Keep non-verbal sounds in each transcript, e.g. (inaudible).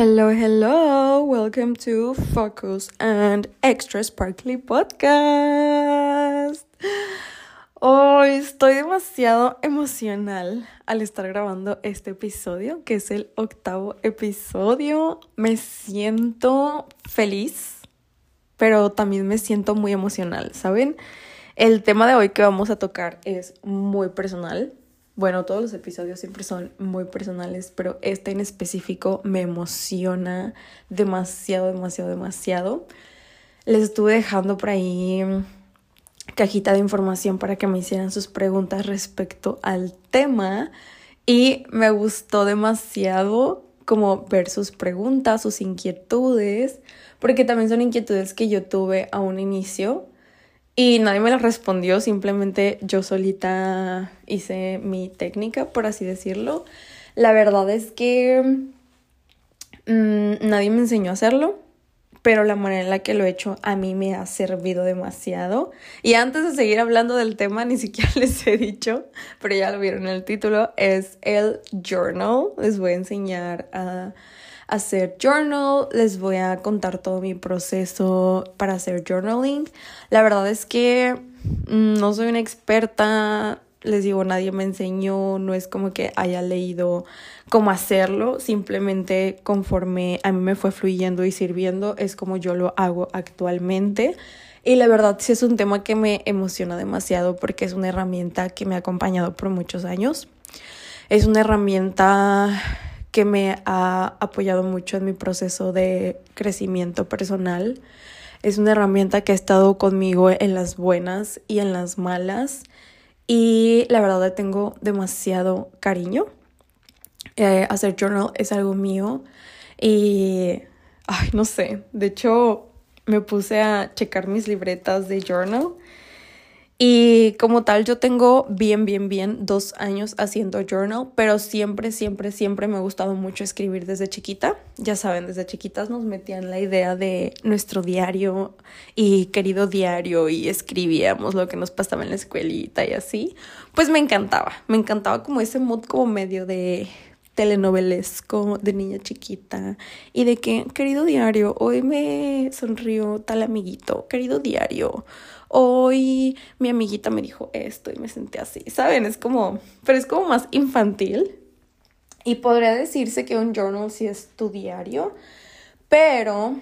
Hello, hello. Welcome to Focus and Extra Sparkly Podcast. Hoy estoy demasiado emocional al estar grabando este episodio, que es el octavo episodio. Me siento feliz, pero también me siento muy emocional, ¿saben? El tema de hoy que vamos a tocar es muy personal. Bueno, todos los episodios siempre son muy personales, pero este en específico me emociona demasiado, demasiado, demasiado. Les estuve dejando por ahí cajita de información para que me hicieran sus preguntas respecto al tema y me gustó demasiado como ver sus preguntas, sus inquietudes, porque también son inquietudes que yo tuve a un inicio y nadie me las respondió, simplemente yo solita hice mi técnica, por así decirlo. La verdad es que mm, nadie me enseñó a hacerlo, pero la manera en la que lo he hecho a mí me ha servido demasiado. Y antes de seguir hablando del tema, ni siquiera (laughs) les he dicho, pero ya lo vieron en el título, es el journal. Les voy a enseñar a hacer journal, les voy a contar todo mi proceso para hacer journaling. La verdad es que mm, no soy una experta, les digo, nadie me enseñó, no es como que haya leído cómo hacerlo, simplemente conforme a mí me fue fluyendo y sirviendo, es como yo lo hago actualmente. Y la verdad sí es un tema que me emociona demasiado porque es una herramienta que me ha acompañado por muchos años. Es una herramienta que me ha apoyado mucho en mi proceso de crecimiento personal. Es una herramienta que ha estado conmigo en las buenas y en las malas y la verdad tengo demasiado cariño. Eh, hacer journal es algo mío y, ay, no sé, de hecho me puse a checar mis libretas de journal y como tal, yo tengo bien, bien, bien dos años haciendo journal, pero siempre, siempre, siempre me ha gustado mucho escribir desde chiquita. Ya saben, desde chiquitas nos metían la idea de nuestro diario y querido diario y escribíamos lo que nos pasaba en la escuelita y así. Pues me encantaba, me encantaba como ese mood como medio de telenovelesco de niña chiquita y de que, querido diario, hoy me sonrió tal amiguito, querido diario hoy mi amiguita me dijo esto y me senté así, ¿saben? Es como, pero es como más infantil. Y podría decirse que un journal sí es tu diario, pero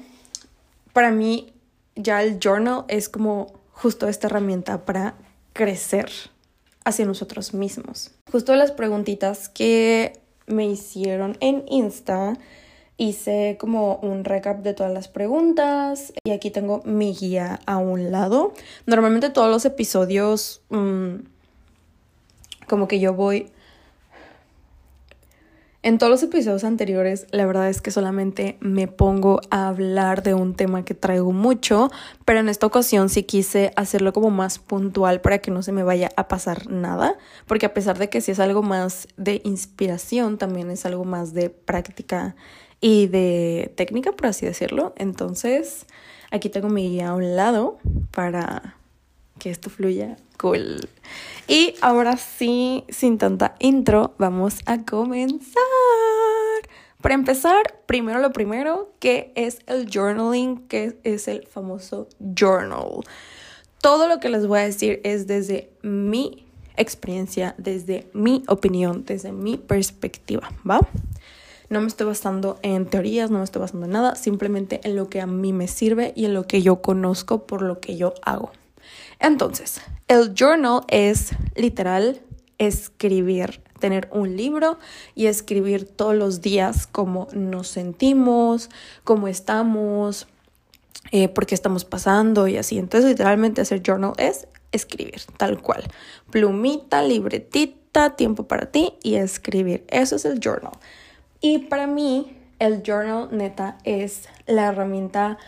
para mí ya el journal es como justo esta herramienta para crecer hacia nosotros mismos. Justo las preguntitas que me hicieron en Insta hice como un recap de todas las preguntas y aquí tengo mi guía a un lado. Normalmente todos los episodios mm, como que yo voy... En todos los episodios anteriores, la verdad es que solamente me pongo a hablar de un tema que traigo mucho, pero en esta ocasión sí quise hacerlo como más puntual para que no se me vaya a pasar nada, porque a pesar de que sí es algo más de inspiración, también es algo más de práctica y de técnica, por así decirlo. Entonces, aquí tengo mi guía a un lado para que esto fluya cool. Y ahora sí, sin tanta intro, vamos a comenzar. Para empezar, primero lo primero, que es el journaling, que es el famoso journal. Todo lo que les voy a decir es desde mi experiencia, desde mi opinión, desde mi perspectiva, ¿va? No me estoy basando en teorías, no me estoy basando en nada, simplemente en lo que a mí me sirve y en lo que yo conozco por lo que yo hago. Entonces, el journal es literal escribir, tener un libro y escribir todos los días cómo nos sentimos, cómo estamos, eh, por qué estamos pasando y así. Entonces, literalmente hacer journal es escribir, tal cual. Plumita, libretita, tiempo para ti y escribir. Eso es el journal. Y para mí, el journal neta es la herramienta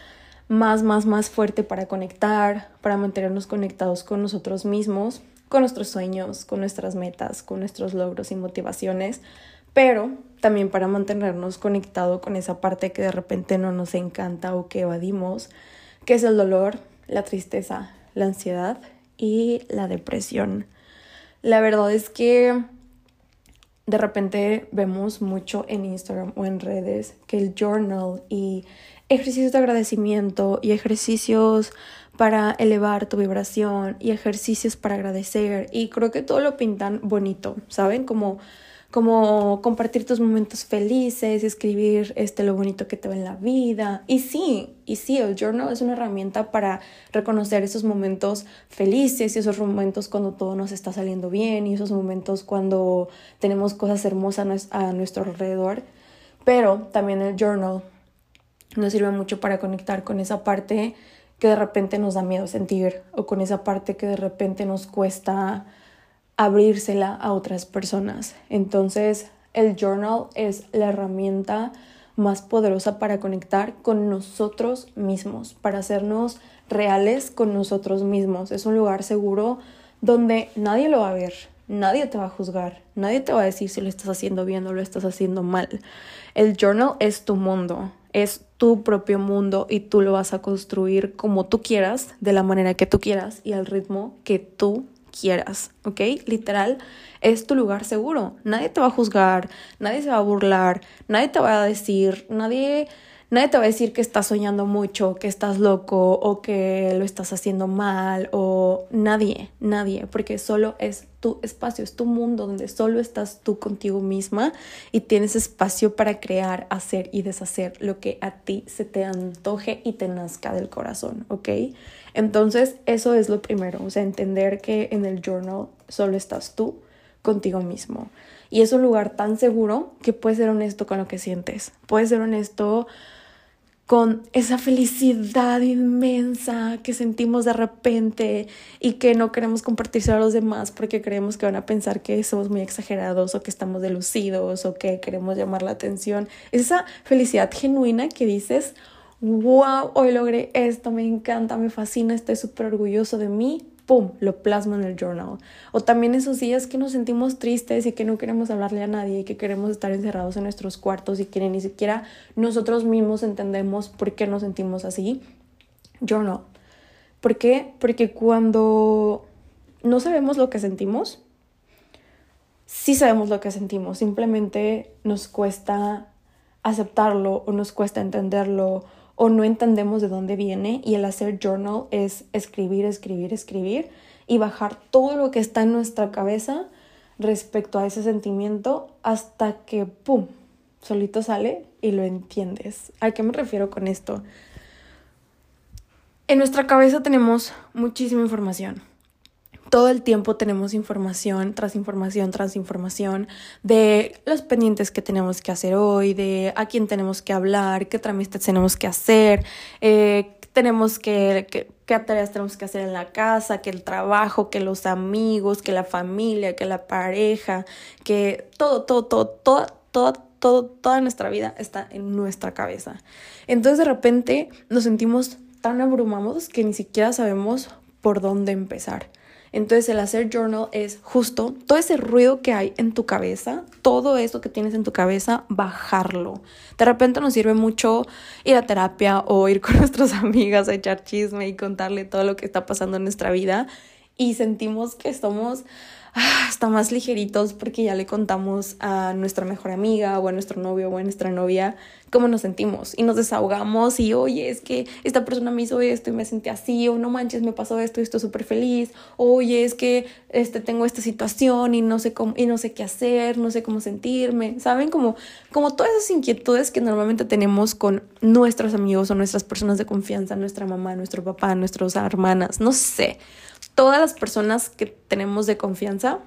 más, más, más fuerte para conectar, para mantenernos conectados con nosotros mismos, con nuestros sueños, con nuestras metas, con nuestros logros y motivaciones, pero también para mantenernos conectados con esa parte que de repente no nos encanta o que evadimos, que es el dolor, la tristeza, la ansiedad y la depresión. La verdad es que de repente vemos mucho en Instagram o en redes que el journal y ejercicios de agradecimiento y ejercicios para elevar tu vibración y ejercicios para agradecer y creo que todo lo pintan bonito, ¿saben? Como como compartir tus momentos felices, escribir este, lo bonito que te ve en la vida. Y sí, y sí, el journal es una herramienta para reconocer esos momentos felices y esos momentos cuando todo nos está saliendo bien y esos momentos cuando tenemos cosas hermosas a nuestro alrededor. Pero también el journal nos sirve mucho para conectar con esa parte que de repente nos da miedo sentir o con esa parte que de repente nos cuesta abrírsela a otras personas. Entonces, el journal es la herramienta más poderosa para conectar con nosotros mismos, para hacernos reales con nosotros mismos. Es un lugar seguro donde nadie lo va a ver, nadie te va a juzgar, nadie te va a decir si lo estás haciendo bien o lo estás haciendo mal. El journal es tu mundo, es tu propio mundo y tú lo vas a construir como tú quieras, de la manera que tú quieras y al ritmo que tú quieras, ¿ok? Literal, es tu lugar seguro. Nadie te va a juzgar, nadie se va a burlar, nadie te va a decir, nadie, nadie te va a decir que estás soñando mucho, que estás loco o que lo estás haciendo mal o nadie, nadie, porque solo es tu espacio, es tu mundo donde solo estás tú contigo misma y tienes espacio para crear, hacer y deshacer lo que a ti se te antoje y te nazca del corazón, ¿ok? Entonces, eso es lo primero, o sea, entender que en el journal solo estás tú contigo mismo. Y es un lugar tan seguro que puedes ser honesto con lo que sientes. Puedes ser honesto con esa felicidad inmensa que sentimos de repente y que no queremos compartirse a los demás porque creemos que van a pensar que somos muy exagerados o que estamos delucidos o que queremos llamar la atención. Esa felicidad genuina que dices, wow, hoy logré esto, me encanta, me fascina, estoy súper orgulloso de mí, ¡pum!, lo plasmo en el journal. O también esos días que nos sentimos tristes y que no queremos hablarle a nadie y que queremos estar encerrados en nuestros cuartos y que ni siquiera nosotros mismos entendemos por qué nos sentimos así. Journal. ¿Por qué? Porque cuando no sabemos lo que sentimos, sí sabemos lo que sentimos, simplemente nos cuesta aceptarlo o nos cuesta entenderlo o no entendemos de dónde viene y el hacer journal es escribir, escribir, escribir y bajar todo lo que está en nuestra cabeza respecto a ese sentimiento hasta que, ¡pum!, solito sale y lo entiendes. ¿A qué me refiero con esto? En nuestra cabeza tenemos muchísima información todo el tiempo tenemos información tras información tras información de los pendientes que tenemos que hacer hoy, de a quién tenemos que hablar, qué trámites tenemos que hacer, eh, tenemos que, qué tareas tenemos que hacer en la casa, que el trabajo, que los amigos, que la familia, que la pareja, que todo, todo, todo, todo, todo, todo, toda nuestra vida está en nuestra cabeza. Entonces de repente nos sentimos tan abrumados que ni siquiera sabemos por dónde empezar. Entonces el hacer journal es justo todo ese ruido que hay en tu cabeza, todo eso que tienes en tu cabeza, bajarlo. De repente nos sirve mucho ir a terapia o ir (laughs) con nuestras amigas a echar chisme y contarle todo lo que está pasando en nuestra vida y sentimos que somos hasta más ligeritos porque ya le contamos a nuestra mejor amiga o a nuestro novio o a nuestra novia cómo nos sentimos y nos desahogamos y oye, es que esta persona me hizo esto y me sentí así o no manches, me pasó esto y estoy súper feliz, oye, es que este, tengo esta situación y no sé cómo y no sé qué hacer, no sé cómo sentirme, ¿saben? Como, como todas esas inquietudes que normalmente tenemos con nuestros amigos o nuestras personas de confianza, nuestra mamá, nuestro papá, nuestras hermanas, no sé todas las personas que tenemos de confianza,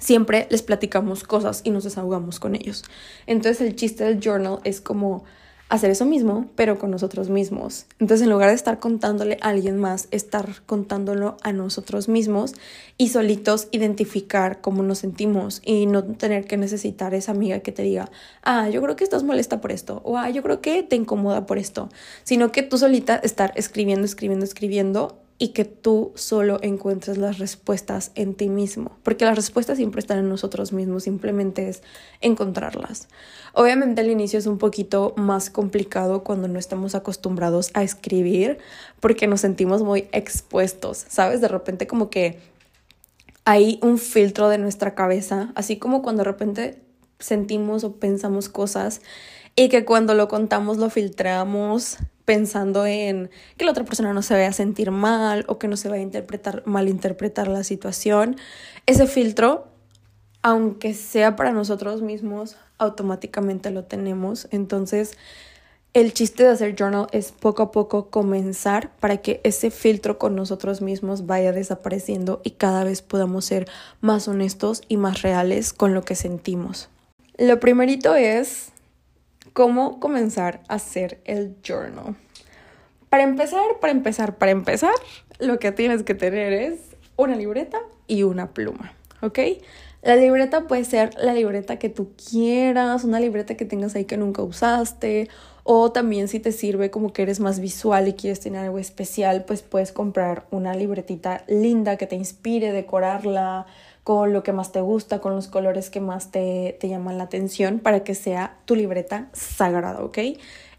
siempre les platicamos cosas y nos desahogamos con ellos. Entonces el chiste del journal es como hacer eso mismo, pero con nosotros mismos. Entonces, en lugar de estar contándole a alguien más, estar contándolo a nosotros mismos y solitos identificar cómo nos sentimos y no tener que necesitar esa amiga que te diga, ah, yo creo que estás molesta por esto, o ah, yo creo que te incomoda por esto, sino que tú solita estar escribiendo, escribiendo, escribiendo y que tú solo encuentres las respuestas en ti mismo, porque las respuestas siempre están en nosotros mismos, simplemente es encontrarlas. Obviamente el inicio es un poquito más complicado cuando no estamos acostumbrados a escribir, porque nos sentimos muy expuestos, ¿sabes? De repente como que hay un filtro de nuestra cabeza, así como cuando de repente sentimos o pensamos cosas y que cuando lo contamos lo filtramos pensando en que la otra persona no se vaya a sentir mal o que no se vaya a interpretar, malinterpretar la situación. Ese filtro, aunque sea para nosotros mismos, automáticamente lo tenemos. Entonces, el chiste de hacer journal es poco a poco comenzar para que ese filtro con nosotros mismos vaya desapareciendo y cada vez podamos ser más honestos y más reales con lo que sentimos. Lo primerito es cómo comenzar a hacer el journal. Para empezar, para empezar, para empezar, lo que tienes que tener es una libreta y una pluma, ¿ok? La libreta puede ser la libreta que tú quieras, una libreta que tengas ahí que nunca usaste, o también si te sirve como que eres más visual y quieres tener algo especial, pues puedes comprar una libretita linda que te inspire, decorarla con lo que más te gusta, con los colores que más te, te llaman la atención para que sea tu libreta sagrada, ¿ok?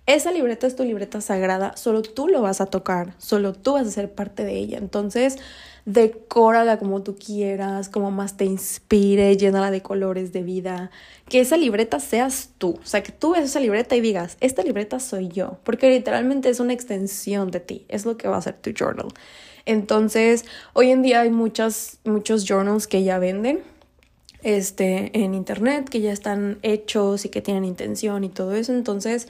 Esa libreta es tu libreta sagrada, solo tú lo vas a tocar, solo tú vas a ser parte de ella. Entonces, decórala como tú quieras, como más te inspire, llénala de colores, de vida. Que esa libreta seas tú. O sea, que tú ves esa libreta y digas, esta libreta soy yo. Porque literalmente es una extensión de ti. Es lo que va a ser tu journal. Entonces, hoy en día hay muchas, muchos journals que ya venden este, en internet, que ya están hechos y que tienen intención y todo eso. Entonces,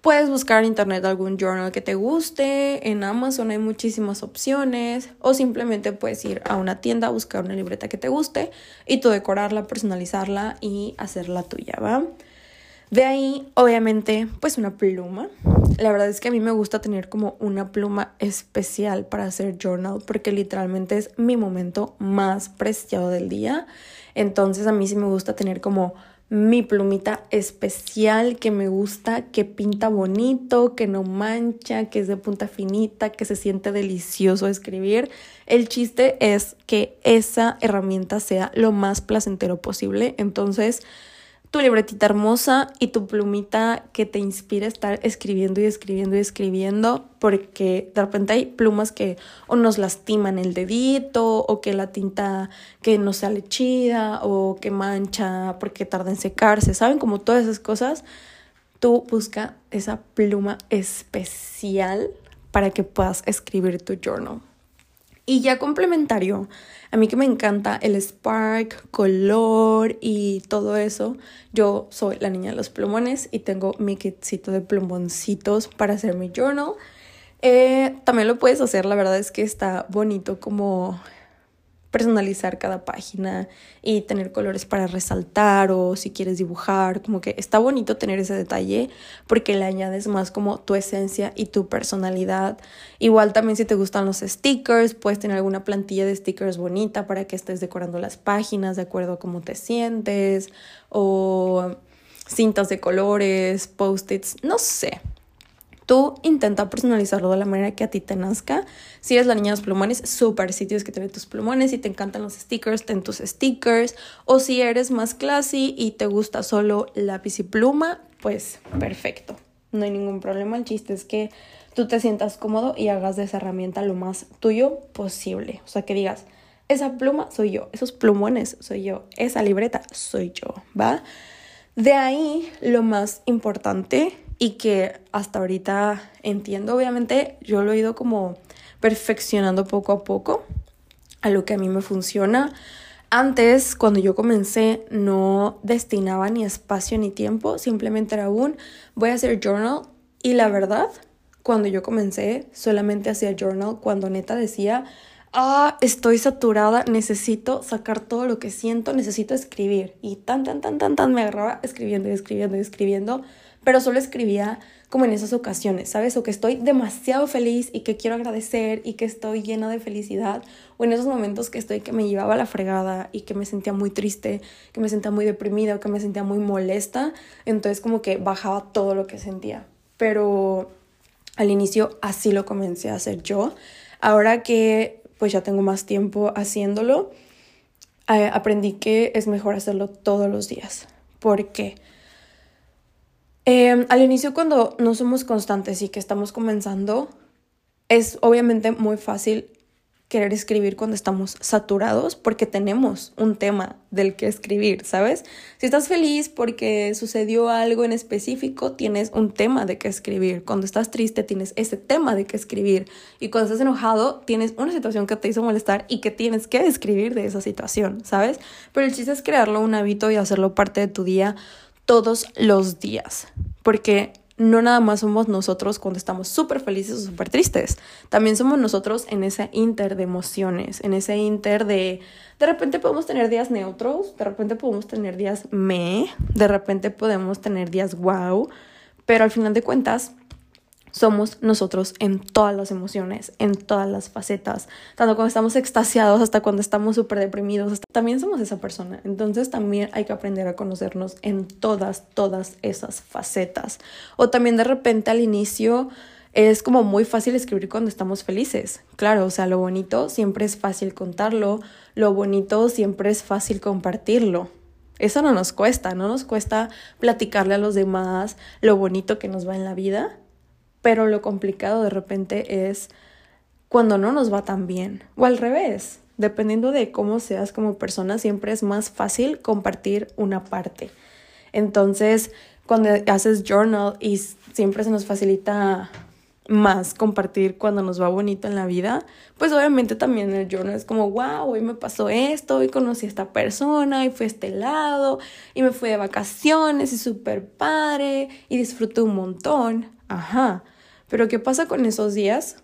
Puedes buscar en internet algún journal que te guste, en Amazon hay muchísimas opciones o simplemente puedes ir a una tienda a buscar una libreta que te guste y tú decorarla, personalizarla y hacerla tuya, ¿va? De ahí, obviamente, pues una pluma. La verdad es que a mí me gusta tener como una pluma especial para hacer journal porque literalmente es mi momento más preciado del día. Entonces a mí sí me gusta tener como mi plumita especial que me gusta, que pinta bonito, que no mancha, que es de punta finita, que se siente delicioso escribir. El chiste es que esa herramienta sea lo más placentero posible. Entonces, tu libretita hermosa y tu plumita que te inspire a estar escribiendo y escribiendo y escribiendo, porque de repente hay plumas que o nos lastiman el dedito, o que la tinta que no sale chida, o que mancha porque tarda en secarse, ¿saben? Como todas esas cosas, tú busca esa pluma especial para que puedas escribir tu journal. Y ya complementario, a mí que me encanta el spark, color y todo eso, yo soy la niña de los plumones y tengo mi kitcito de plumoncitos para hacer mi journal. Eh, también lo puedes hacer, la verdad es que está bonito como personalizar cada página y tener colores para resaltar o si quieres dibujar, como que está bonito tener ese detalle porque le añades más como tu esencia y tu personalidad. Igual también si te gustan los stickers, puedes tener alguna plantilla de stickers bonita para que estés decorando las páginas de acuerdo a cómo te sientes o cintas de colores, post-its, no sé. Tú intenta personalizarlo de la manera que a ti te nazca. Si eres la niña de los plumones, súper. Si tienes que tener tus plumones, si te encantan los stickers, ten tus stickers. O si eres más classy y te gusta solo lápiz y pluma, pues perfecto. No hay ningún problema. El chiste es que tú te sientas cómodo y hagas de esa herramienta lo más tuyo posible. O sea, que digas, esa pluma soy yo, esos plumones soy yo, esa libreta soy yo, ¿va? De ahí lo más importante y que hasta ahorita entiendo, obviamente yo lo he ido como perfeccionando poco a poco a lo que a mí me funciona. Antes, cuando yo comencé, no destinaba ni espacio ni tiempo, simplemente era un voy a hacer journal y la verdad, cuando yo comencé, solamente hacía journal cuando neta decía, ah, estoy saturada, necesito sacar todo lo que siento, necesito escribir. Y tan, tan, tan, tan, tan me agarraba escribiendo y escribiendo y escribiendo pero solo escribía como en esas ocasiones, ¿sabes? O que estoy demasiado feliz y que quiero agradecer y que estoy llena de felicidad, o en esos momentos que estoy que me llevaba la fregada y que me sentía muy triste, que me sentía muy deprimida o que me sentía muy molesta, entonces como que bajaba todo lo que sentía. Pero al inicio así lo comencé a hacer yo. Ahora que pues ya tengo más tiempo haciéndolo, eh, aprendí que es mejor hacerlo todos los días. ¿Por qué? Em, al inicio cuando no somos constantes y que estamos comenzando, es obviamente muy fácil querer escribir cuando estamos saturados porque tenemos un tema del que escribir, ¿sabes? Si estás feliz porque sucedió algo en específico, tienes un tema de qué escribir. Cuando estás triste, tienes ese tema de qué escribir. Y cuando estás enojado, tienes una situación que te hizo molestar y que tienes que escribir de esa situación, ¿sabes? Pero el chiste es crearlo un hábito y hacerlo parte de tu día todos los días. Porque no nada más somos nosotros cuando estamos súper felices o súper tristes, también somos nosotros en ese inter de emociones, en ese inter de, de repente podemos tener días neutros, de repente podemos tener días me, de repente podemos tener días wow, pero al final de cuentas somos nosotros en todas las emociones, en todas las facetas, tanto cuando estamos extasiados hasta cuando estamos súper deprimidos, también somos esa persona. Entonces también hay que aprender a conocernos en todas, todas esas facetas. O también de repente al inicio es como muy fácil escribir cuando estamos felices. Claro, o sea, lo bonito siempre es fácil contarlo, lo bonito siempre es fácil compartirlo. Eso no nos cuesta, no nos cuesta platicarle a los demás lo bonito que nos va en la vida pero lo complicado de repente es cuando no nos va tan bien. O al revés, dependiendo de cómo seas como persona, siempre es más fácil compartir una parte. Entonces, cuando haces journal y siempre se nos facilita más compartir cuando nos va bonito en la vida, pues obviamente también el journal es como, wow, hoy me pasó esto, hoy conocí a esta persona, y fui a este lado, y me fui de vacaciones, y súper padre, y disfruté un montón. Ajá. Pero ¿qué pasa con esos días?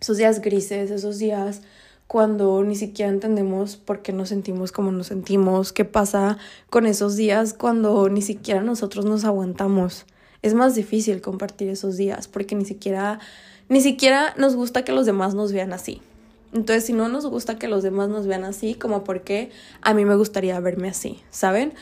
Esos días grises, esos días cuando ni siquiera entendemos por qué nos sentimos como nos sentimos, qué pasa con esos días cuando ni siquiera nosotros nos aguantamos. Es más difícil compartir esos días porque ni siquiera ni siquiera nos gusta que los demás nos vean así. Entonces, si no nos gusta que los demás nos vean así, como por qué a mí me gustaría verme así, ¿saben?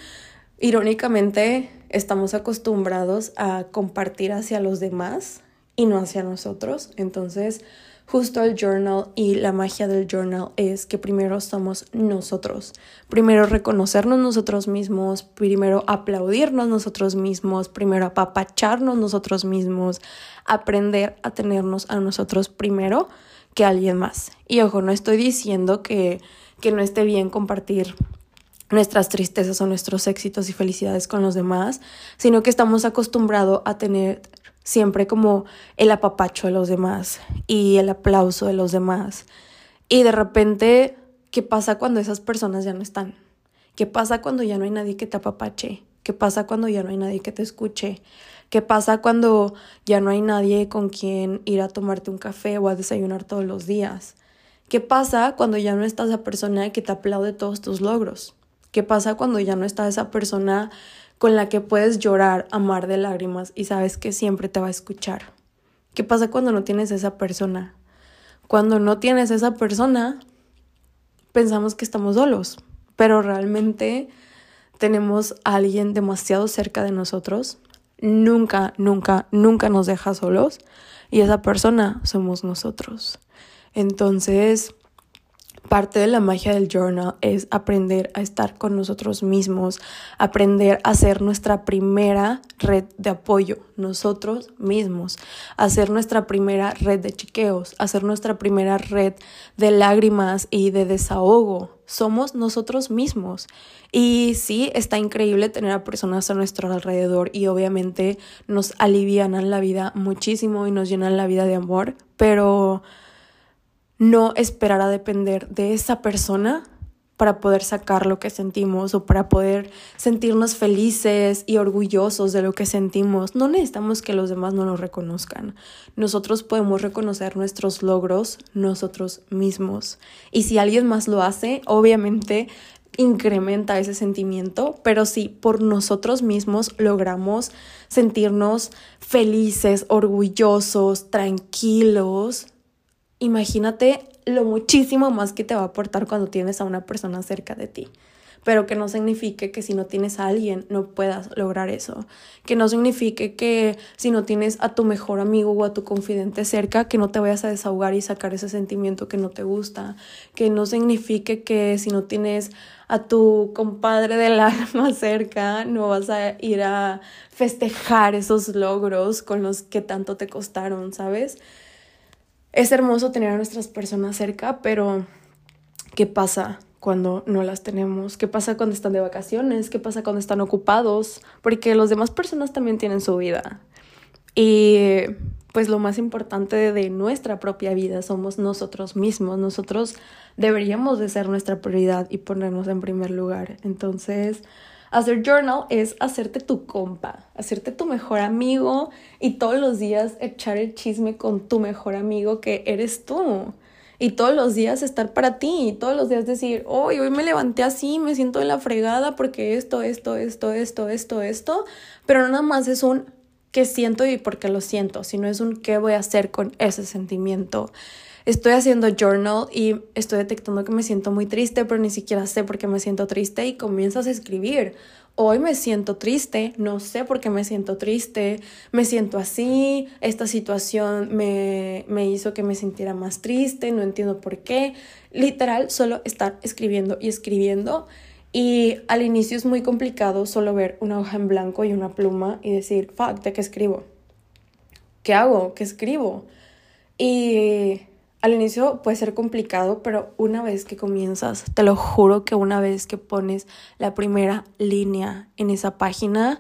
Irónicamente, estamos acostumbrados a compartir hacia los demás y no hacia nosotros. Entonces, justo el journal y la magia del journal es que primero somos nosotros. Primero reconocernos nosotros mismos, primero aplaudirnos nosotros mismos, primero apapacharnos nosotros mismos, aprender a tenernos a nosotros primero que a alguien más. Y ojo, no estoy diciendo que, que no esté bien compartir nuestras tristezas o nuestros éxitos y felicidades con los demás, sino que estamos acostumbrados a tener siempre como el apapacho de los demás y el aplauso de los demás. Y de repente, ¿qué pasa cuando esas personas ya no están? ¿Qué pasa cuando ya no hay nadie que te apapache? ¿Qué pasa cuando ya no hay nadie que te escuche? ¿Qué pasa cuando ya no hay nadie con quien ir a tomarte un café o a desayunar todos los días? ¿Qué pasa cuando ya no está esa persona que te aplaude todos tus logros? ¿Qué pasa cuando ya no está esa persona con la que puedes llorar, amar de lágrimas y sabes que siempre te va a escuchar. ¿Qué pasa cuando no tienes esa persona? Cuando no tienes esa persona, pensamos que estamos solos, pero realmente tenemos a alguien demasiado cerca de nosotros. Nunca, nunca, nunca nos deja solos y esa persona somos nosotros. Entonces, Parte de la magia del journal es aprender a estar con nosotros mismos, aprender a ser nuestra primera red de apoyo, nosotros mismos, hacer nuestra primera red de chiqueos, hacer nuestra primera red de lágrimas y de desahogo. Somos nosotros mismos. Y sí, está increíble tener a personas a nuestro alrededor y obviamente nos alivianan la vida muchísimo y nos llenan la vida de amor, pero no esperar a depender de esa persona para poder sacar lo que sentimos o para poder sentirnos felices y orgullosos de lo que sentimos. No necesitamos que los demás no nos reconozcan. Nosotros podemos reconocer nuestros logros nosotros mismos. Y si alguien más lo hace, obviamente incrementa ese sentimiento, pero si por nosotros mismos logramos sentirnos felices, orgullosos, tranquilos, Imagínate lo muchísimo más que te va a aportar cuando tienes a una persona cerca de ti. Pero que no signifique que si no tienes a alguien no puedas lograr eso. Que no signifique que si no tienes a tu mejor amigo o a tu confidente cerca, que no te vayas a desahogar y sacar ese sentimiento que no te gusta. Que no signifique que si no tienes a tu compadre del (laughs) alma cerca, no vas a ir a festejar esos logros con los que tanto te costaron, ¿sabes? Es hermoso tener a nuestras personas cerca, pero ¿qué pasa cuando no las tenemos? ¿Qué pasa cuando están de vacaciones? ¿Qué pasa cuando están ocupados? Porque las demás personas también tienen su vida. Y pues lo más importante de nuestra propia vida somos nosotros mismos. Nosotros deberíamos de ser nuestra prioridad y ponernos en primer lugar. Entonces, hacer journal es hacerte tu compa, hacerte tu mejor amigo y todos los días echar el chisme con tu mejor amigo que eres tú. Y todos los días estar para ti, y todos los días decir, hoy, hoy me levanté así, me siento en la fregada porque esto, esto, esto, esto, esto, esto, pero nada más es un qué siento y por qué lo siento, sino es un qué voy a hacer con ese sentimiento. Estoy haciendo journal y estoy detectando que me siento muy triste, pero ni siquiera sé por qué me siento triste y comienzas a escribir. Hoy me siento triste, no sé por qué me siento triste, me siento así, esta situación me, me hizo que me sintiera más triste, no entiendo por qué. Literal, solo estar escribiendo y escribiendo y al inicio es muy complicado solo ver una hoja en blanco y una pluma y decir, fuck, ¿de qué escribo? ¿Qué hago? ¿Qué escribo? Y al inicio puede ser complicado, pero una vez que comienzas, te lo juro que una vez que pones la primera línea en esa página,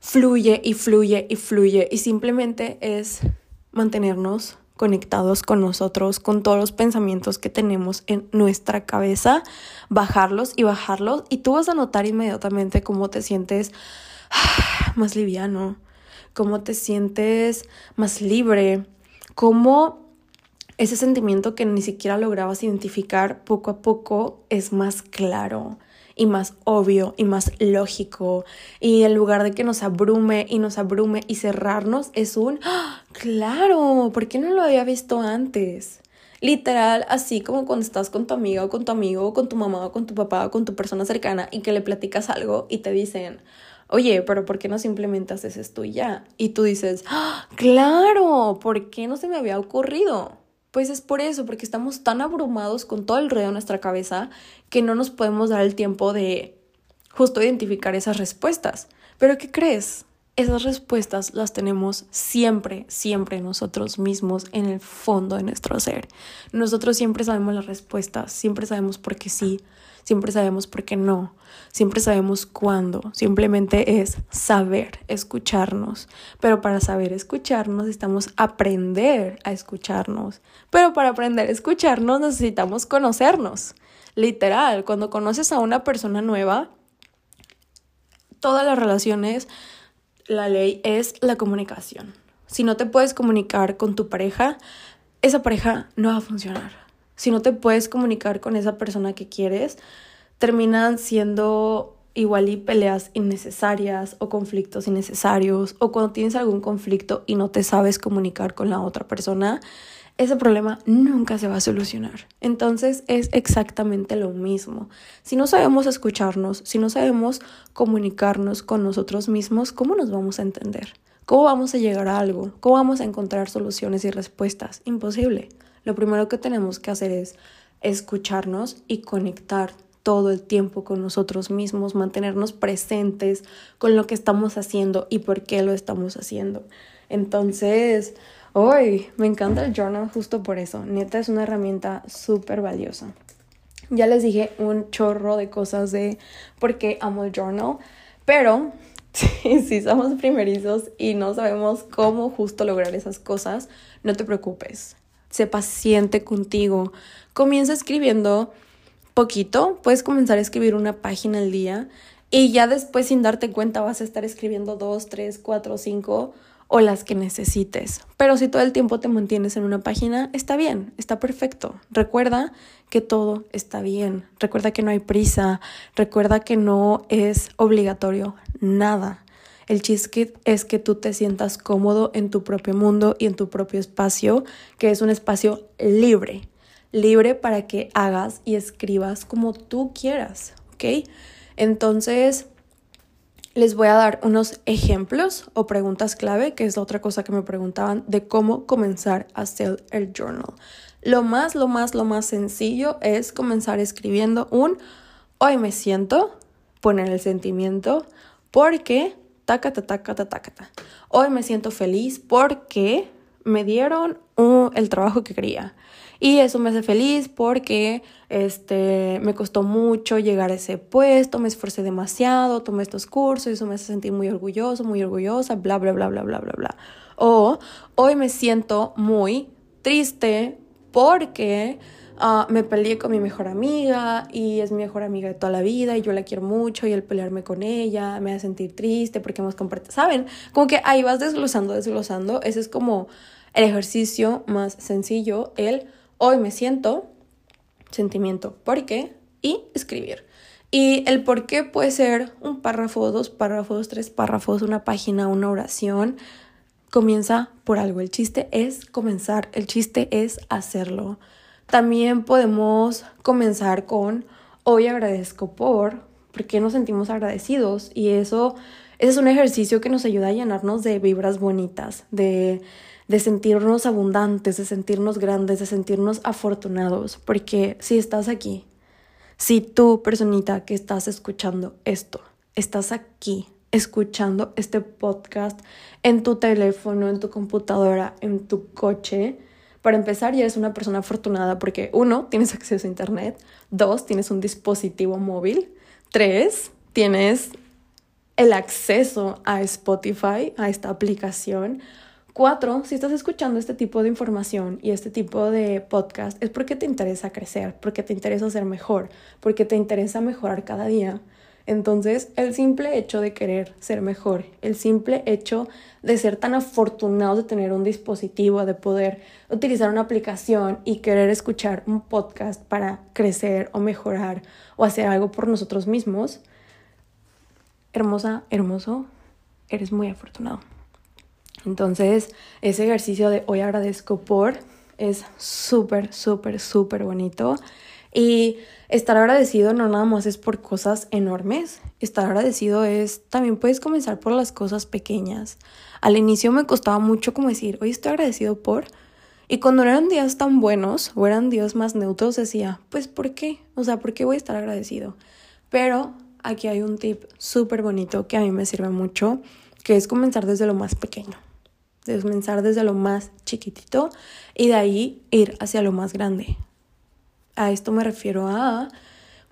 fluye y fluye y fluye. Y simplemente es mantenernos conectados con nosotros, con todos los pensamientos que tenemos en nuestra cabeza, bajarlos y bajarlos. Y tú vas a notar inmediatamente cómo te sientes más liviano, cómo te sientes más libre, cómo ese sentimiento que ni siquiera lograbas identificar poco a poco es más claro y más obvio y más lógico. Y en lugar de que nos abrume y nos abrume y cerrarnos, es un, ¡Ah! claro, ¿por qué no lo había visto antes? Literal, así como cuando estás con tu amiga o con tu amigo o con tu mamá o con tu papá o con tu persona cercana y que le platicas algo y te dicen, oye, pero ¿por qué no simplemente haces esto y ya? Y tú dices, ¡Ah! claro, ¿por qué no se me había ocurrido? Pues es por eso, porque estamos tan abrumados con todo el ruido en nuestra cabeza que no nos podemos dar el tiempo de justo identificar esas respuestas. Pero ¿qué crees? Esas respuestas las tenemos siempre, siempre nosotros mismos en el fondo de nuestro ser. Nosotros siempre sabemos las respuestas, siempre sabemos por qué sí, siempre sabemos por qué no, siempre sabemos cuándo. Simplemente es saber escucharnos. Pero para saber escucharnos necesitamos aprender a escucharnos. Pero para aprender a escucharnos necesitamos conocernos. Literal, cuando conoces a una persona nueva, todas las relaciones la ley es la comunicación. Si no te puedes comunicar con tu pareja, esa pareja no va a funcionar. Si no te puedes comunicar con esa persona que quieres, terminan siendo igual y peleas innecesarias o conflictos innecesarios o cuando tienes algún conflicto y no te sabes comunicar con la otra persona, ese problema nunca se va a solucionar. Entonces es exactamente lo mismo. Si no sabemos escucharnos, si no sabemos comunicarnos con nosotros mismos, ¿cómo nos vamos a entender? ¿Cómo vamos a llegar a algo? ¿Cómo vamos a encontrar soluciones y respuestas? Imposible. Lo primero que tenemos que hacer es escucharnos y conectar todo el tiempo con nosotros mismos, mantenernos presentes con lo que estamos haciendo y por qué lo estamos haciendo. Entonces, Hoy me encanta el journal justo por eso. Neta es una herramienta súper valiosa. Ya les dije un chorro de cosas de por qué amo el journal, pero (laughs) si, somos primerizos y no sabemos cómo justo lograr esas cosas, no te preocupes. Sé paciente contigo. Comienza escribiendo poquito. Puedes comenzar a escribir una página al día y ya después sin darte cuenta vas a estar escribiendo dos, tres, cuatro, cinco o las que necesites. Pero si todo el tiempo te mantienes en una página, está bien, está perfecto. Recuerda que todo está bien. Recuerda que no hay prisa. Recuerda que no es obligatorio nada. El chiste es que tú te sientas cómodo en tu propio mundo y en tu propio espacio, que es un espacio libre. Libre para que hagas y escribas como tú quieras, ¿ok? Entonces, les voy a dar unos ejemplos o preguntas clave, que es la otra cosa que me preguntaban, de cómo comenzar a hacer el journal. Lo más, lo más, lo más sencillo es comenzar escribiendo un hoy me siento, poner el sentimiento, porque, tacata, tacata, tacata. Hoy me siento feliz porque me dieron el trabajo que quería. Y eso me hace feliz porque este, me costó mucho llegar a ese puesto, me esforcé demasiado, tomé estos cursos, eso me hace sentir muy orgulloso, muy orgullosa, bla, bla, bla, bla, bla, bla, bla. O hoy me siento muy triste porque uh, me peleé con mi mejor amiga y es mi mejor amiga de toda la vida y yo la quiero mucho y el pelearme con ella me hace sentir triste porque hemos compartido, ¿saben? Como que ahí vas desglosando, desglosando. Ese es como el ejercicio más sencillo, el hoy me siento, sentimiento, ¿por qué? Y escribir. Y el por qué puede ser un párrafo, dos párrafos, tres párrafos, una página, una oración. Comienza por algo. El chiste es comenzar, el chiste es hacerlo. También podemos comenzar con hoy agradezco por, porque nos sentimos agradecidos y eso, es un ejercicio que nos ayuda a llenarnos de vibras bonitas, de, de sentirnos abundantes, de sentirnos grandes, de sentirnos afortunados, porque si estás aquí, si tú, personita que estás escuchando esto, estás aquí escuchando este podcast en tu teléfono, en tu computadora, en tu coche, para empezar, ya eres una persona afortunada porque uno, tienes acceso a Internet, dos, tienes un dispositivo móvil, tres, tienes el acceso a Spotify, a esta aplicación. Cuatro, si estás escuchando este tipo de información y este tipo de podcast, es porque te interesa crecer, porque te interesa ser mejor, porque te interesa mejorar cada día. Entonces, el simple hecho de querer ser mejor, el simple hecho de ser tan afortunado de tener un dispositivo, de poder utilizar una aplicación y querer escuchar un podcast para crecer o mejorar o hacer algo por nosotros mismos, hermosa, hermoso, eres muy afortunado. Entonces, ese ejercicio de hoy agradezco por es súper, súper, súper bonito. Y estar agradecido no nada más es por cosas enormes, estar agradecido es también puedes comenzar por las cosas pequeñas. Al inicio me costaba mucho como decir, hoy estoy agradecido por... Y cuando eran días tan buenos o eran días más neutros decía, pues ¿por qué? O sea, ¿por qué voy a estar agradecido? Pero aquí hay un tip súper bonito que a mí me sirve mucho, que es comenzar desde lo más pequeño. Comenzar desde lo más chiquitito y de ahí ir hacia lo más grande. A esto me refiero a,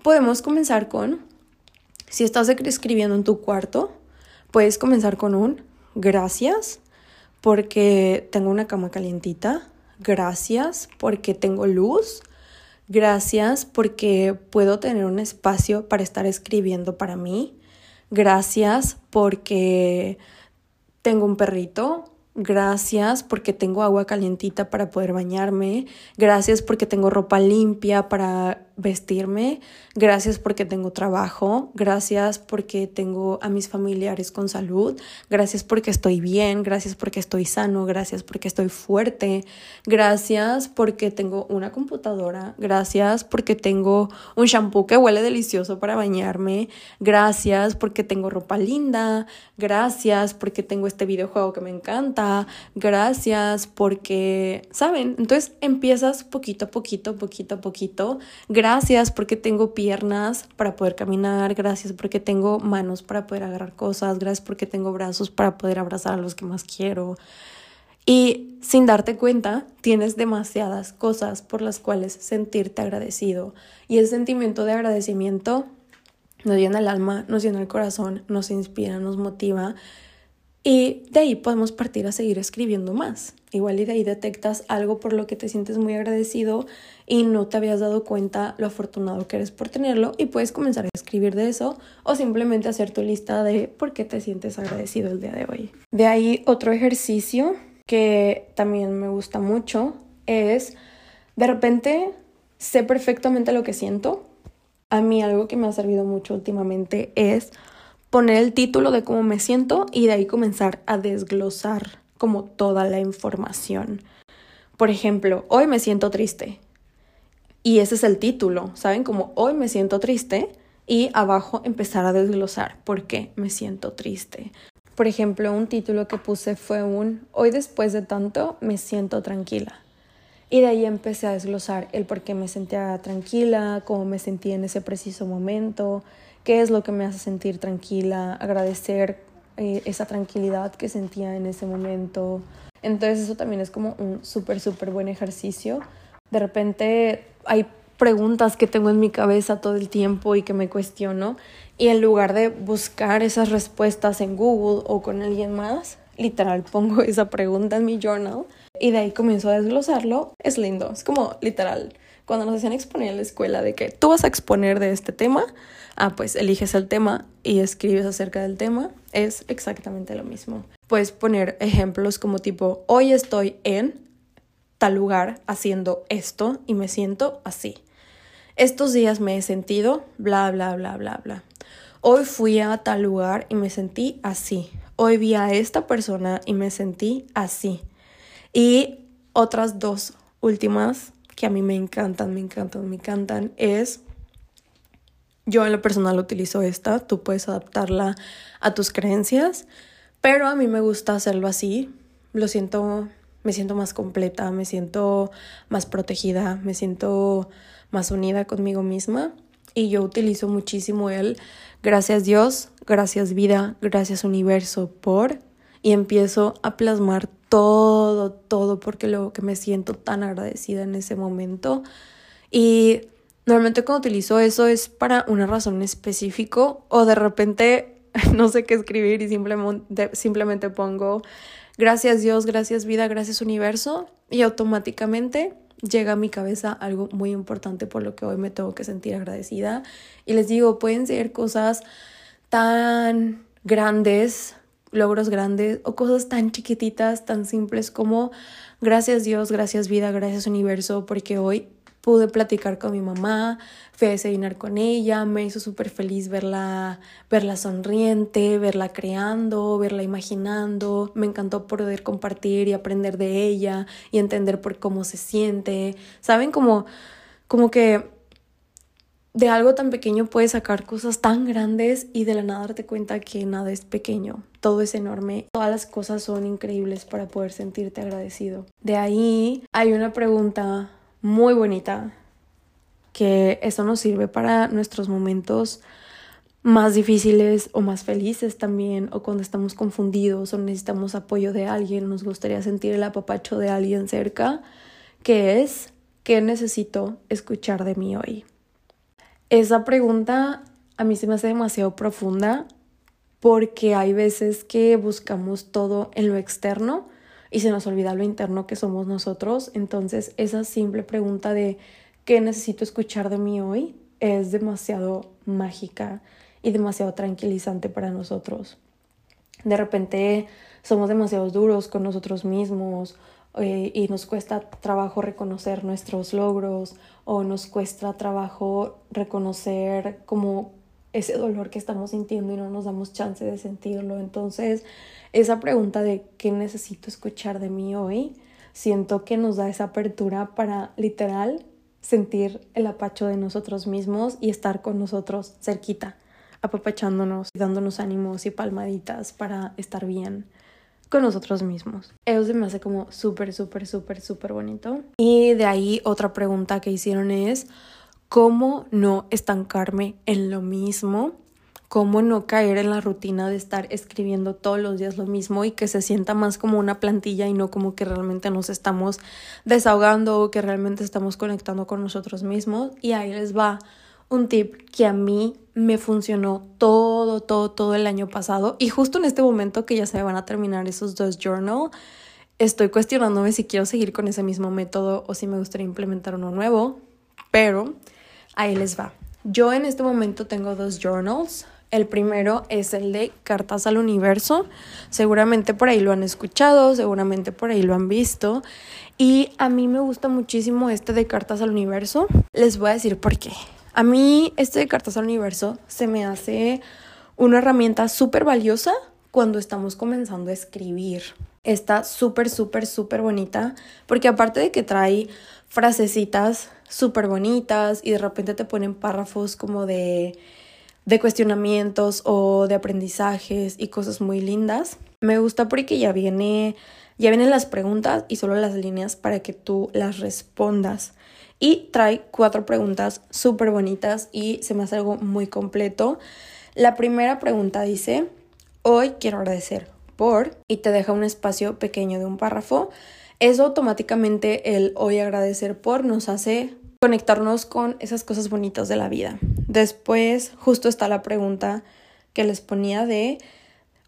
podemos comenzar con, si estás escribiendo en tu cuarto, puedes comenzar con un gracias porque tengo una cama calientita, gracias porque tengo luz, gracias porque puedo tener un espacio para estar escribiendo para mí, gracias porque tengo un perrito, Gracias porque tengo agua calientita para poder bañarme. Gracias porque tengo ropa limpia para vestirme. Gracias porque tengo trabajo. Gracias porque tengo a mis familiares con salud. Gracias porque estoy bien. Gracias porque estoy sano. Gracias porque estoy fuerte. Gracias porque tengo una computadora. Gracias porque tengo un shampoo que huele delicioso para bañarme. Gracias porque tengo ropa linda. Gracias porque tengo este videojuego que me encanta. Gracias porque, ¿saben? Entonces empiezas poquito a poquito, poquito a poquito. Gracias porque tengo piernas para poder caminar, gracias porque tengo manos para poder agarrar cosas, gracias porque tengo brazos para poder abrazar a los que más quiero. Y sin darte cuenta, tienes demasiadas cosas por las cuales sentirte agradecido. Y ese sentimiento de agradecimiento nos llena el alma, nos llena el corazón, nos inspira, nos motiva y de ahí podemos partir a seguir escribiendo más. Igual y de ahí detectas algo por lo que te sientes muy agradecido y no te habías dado cuenta lo afortunado que eres por tenerlo y puedes comenzar a escribir de eso o simplemente hacer tu lista de por qué te sientes agradecido el día de hoy. De ahí otro ejercicio que también me gusta mucho es de repente sé perfectamente lo que siento. A mí algo que me ha servido mucho últimamente es poner el título de cómo me siento y de ahí comenzar a desglosar como toda la información. Por ejemplo, hoy me siento triste. Y ese es el título, ¿saben? Como hoy me siento triste y abajo empezar a desglosar por qué me siento triste. Por ejemplo, un título que puse fue un Hoy después de tanto me siento tranquila. Y de ahí empecé a desglosar el por qué me sentía tranquila, cómo me sentí en ese preciso momento, qué es lo que me hace sentir tranquila, agradecer eh, esa tranquilidad que sentía en ese momento. Entonces eso también es como un súper, súper buen ejercicio. De repente hay preguntas que tengo en mi cabeza todo el tiempo y que me cuestiono y en lugar de buscar esas respuestas en Google o con alguien más, literal pongo (laughs) esa pregunta en mi journal y de ahí comienzo a desglosarlo. Es lindo, es como literal. Cuando nos hacían exponer en la escuela de que tú vas a exponer de este tema, ah, pues eliges el tema y escribes acerca del tema, es exactamente lo mismo. Puedes poner ejemplos como tipo, hoy estoy en tal lugar haciendo esto y me siento así. Estos días me he sentido bla, bla, bla, bla, bla. Hoy fui a tal lugar y me sentí así. Hoy vi a esta persona y me sentí así. Y otras dos últimas que a mí me encantan, me encantan, me encantan es yo en lo personal utilizo esta, tú puedes adaptarla a tus creencias, pero a mí me gusta hacerlo así. Lo siento, me siento más completa, me siento más protegida, me siento más unida conmigo misma y yo utilizo muchísimo el gracias Dios, gracias vida, gracias universo por y empiezo a plasmar todo, todo porque lo que me siento tan agradecida en ese momento y normalmente cuando utilizo eso es para una razón específico o de repente (laughs) no sé qué escribir y simplemente, simplemente pongo gracias Dios, gracias vida, gracias universo y automáticamente llega a mi cabeza algo muy importante por lo que hoy me tengo que sentir agradecida. Y les digo, pueden ser cosas tan grandes, logros grandes o cosas tan chiquititas, tan simples como gracias Dios, gracias vida, gracias universo, porque hoy pude platicar con mi mamá, fui a desayunar con ella, me hizo súper feliz verla, verla sonriente, verla creando, verla imaginando, me encantó poder compartir y aprender de ella y entender por cómo se siente, ¿saben? Como, como que de algo tan pequeño puedes sacar cosas tan grandes y de la nada darte cuenta que nada es pequeño, todo es enorme, todas las cosas son increíbles para poder sentirte agradecido. De ahí hay una pregunta muy bonita, que eso nos sirve para nuestros momentos más difíciles o más felices también, o cuando estamos confundidos o necesitamos apoyo de alguien, nos gustaría sentir el apapacho de alguien cerca, que es, ¿qué necesito escuchar de mí hoy? Esa pregunta a mí se me hace demasiado profunda porque hay veces que buscamos todo en lo externo y se nos olvida lo interno que somos nosotros. Entonces, esa simple pregunta de ¿qué necesito escuchar de mí hoy? es demasiado mágica y demasiado tranquilizante para nosotros. De repente somos demasiado duros con nosotros mismos eh, y nos cuesta trabajo reconocer nuestros logros o nos cuesta trabajo reconocer como ese dolor que estamos sintiendo y no nos damos chance de sentirlo. Entonces, esa pregunta de qué necesito escuchar de mí hoy, siento que nos da esa apertura para literal sentir el apacho de nosotros mismos y estar con nosotros cerquita, apapachándonos, dándonos ánimos y palmaditas para estar bien con nosotros mismos. Eso se me hace como súper, súper, súper, súper bonito. Y de ahí otra pregunta que hicieron es, cómo no estancarme en lo mismo, cómo no caer en la rutina de estar escribiendo todos los días lo mismo y que se sienta más como una plantilla y no como que realmente nos estamos desahogando o que realmente estamos conectando con nosotros mismos. Y ahí les va un tip que a mí me funcionó todo, todo, todo el año pasado y justo en este momento que ya se van a terminar esos dos journal, estoy cuestionándome si quiero seguir con ese mismo método o si me gustaría implementar uno nuevo, pero Ahí les va. Yo en este momento tengo dos journals. El primero es el de Cartas al Universo. Seguramente por ahí lo han escuchado, seguramente por ahí lo han visto. Y a mí me gusta muchísimo este de Cartas al Universo. Les voy a decir por qué. A mí este de Cartas al Universo se me hace una herramienta súper valiosa cuando estamos comenzando a escribir. Está súper, súper, súper bonita porque aparte de que trae frasecitas súper bonitas y de repente te ponen párrafos como de, de cuestionamientos o de aprendizajes y cosas muy lindas. Me gusta porque ya viene ya vienen las preguntas y solo las líneas para que tú las respondas. Y trae cuatro preguntas súper bonitas y se me hace algo muy completo. La primera pregunta dice, hoy quiero agradecer por y te deja un espacio pequeño de un párrafo. Eso automáticamente el hoy agradecer por nos hace conectarnos con esas cosas bonitas de la vida. Después justo está la pregunta que les ponía de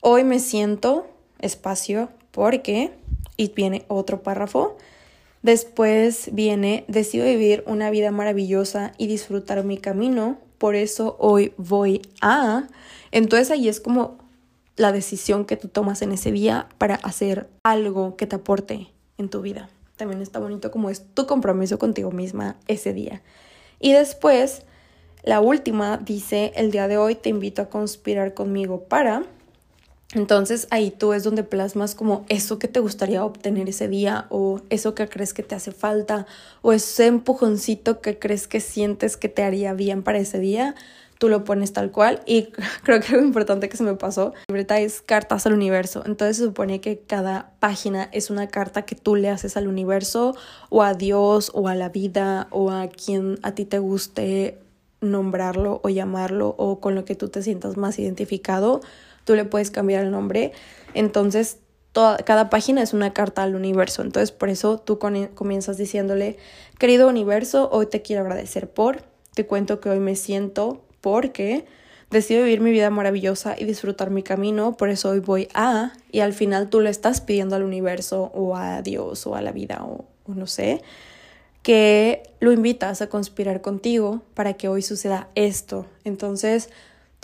hoy me siento espacio porque y viene otro párrafo. Después viene decido vivir una vida maravillosa y disfrutar mi camino, por eso hoy voy a. Entonces ahí es como la decisión que tú tomas en ese día para hacer algo que te aporte en tu vida también está bonito como es tu compromiso contigo misma ese día. Y después, la última dice, el día de hoy te invito a conspirar conmigo para... Entonces ahí tú es donde plasmas como eso que te gustaría obtener ese día o eso que crees que te hace falta o ese empujoncito que crees que sientes que te haría bien para ese día tú lo pones tal cual. Y (laughs) creo que lo importante que se me pasó, la libreta es cartas al universo, entonces se supone que cada página es una carta que tú le haces al universo o a Dios o a la vida o a quien a ti te guste nombrarlo o llamarlo o con lo que tú te sientas más identificado, tú le puedes cambiar el nombre, entonces Toda, cada página es una carta al universo. Entonces, por eso tú comienzas diciéndole, querido universo, hoy te quiero agradecer por, te cuento que hoy me siento porque decido vivir mi vida maravillosa y disfrutar mi camino, por eso hoy voy a, y al final tú le estás pidiendo al universo o a Dios o a la vida o, o no sé, que lo invitas a conspirar contigo para que hoy suceda esto. Entonces,